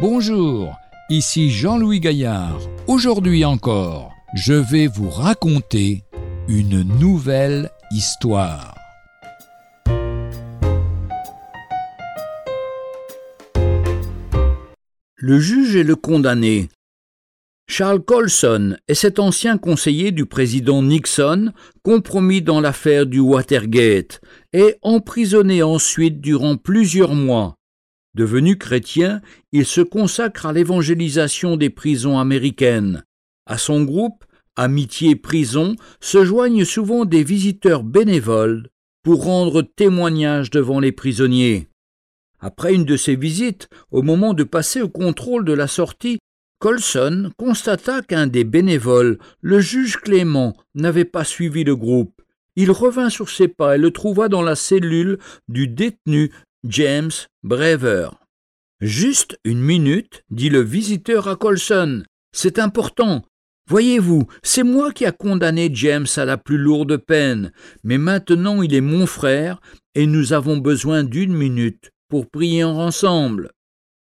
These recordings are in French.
Bonjour, ici Jean-Louis Gaillard. Aujourd'hui encore, je vais vous raconter une nouvelle histoire. Le juge et le condamné. Charles Colson est cet ancien conseiller du président Nixon, compromis dans l'affaire du Watergate, et emprisonné ensuite durant plusieurs mois. Devenu chrétien, il se consacre à l'évangélisation des prisons américaines. À son groupe, Amitié Prison, se joignent souvent des visiteurs bénévoles pour rendre témoignage devant les prisonniers. Après une de ces visites, au moment de passer au contrôle de la sortie, Colson constata qu'un des bénévoles, le juge Clément, n'avait pas suivi le groupe. Il revint sur ses pas et le trouva dans la cellule du détenu James Brever. Juste une minute, dit le visiteur à Colson. C'est important. Voyez-vous, c'est moi qui a condamné James à la plus lourde peine, mais maintenant il est mon frère et nous avons besoin d'une minute pour prier ensemble.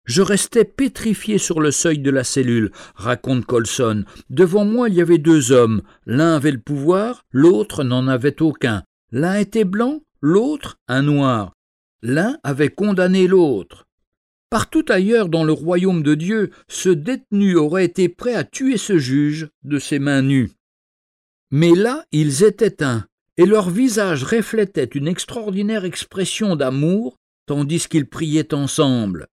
Je restais pétrifié sur le seuil de la cellule, raconte Colson. Devant moi il y avait deux hommes. L'un avait le pouvoir, l'autre n'en avait aucun. L'un était blanc, l'autre un noir. L'un avait condamné l'autre. Partout ailleurs dans le royaume de Dieu, ce détenu aurait été prêt à tuer ce juge de ses mains nues. Mais là, ils étaient un, et leur visage reflétait une extraordinaire expression d'amour, tandis qu'ils priaient ensemble.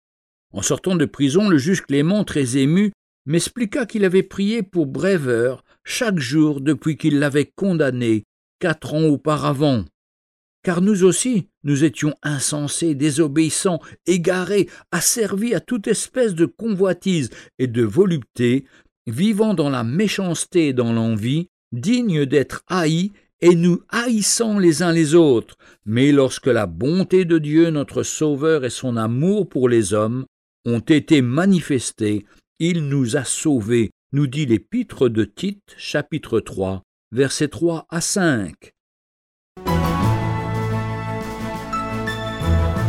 En sortant de prison, le juge Clément, très ému, m'expliqua qu'il avait prié pour Brever chaque jour depuis qu'il l'avait condamné quatre ans auparavant. Car nous aussi, nous étions insensés, désobéissants, égarés, asservis à toute espèce de convoitise et de volupté, vivant dans la méchanceté et dans l'envie, dignes d'être haïs et nous haïssant les uns les autres. Mais lorsque la bonté de Dieu notre Sauveur et son amour pour les hommes ont été manifestés, il nous a sauvés, nous dit l'épître de Tite, chapitre 3, versets 3 à 5.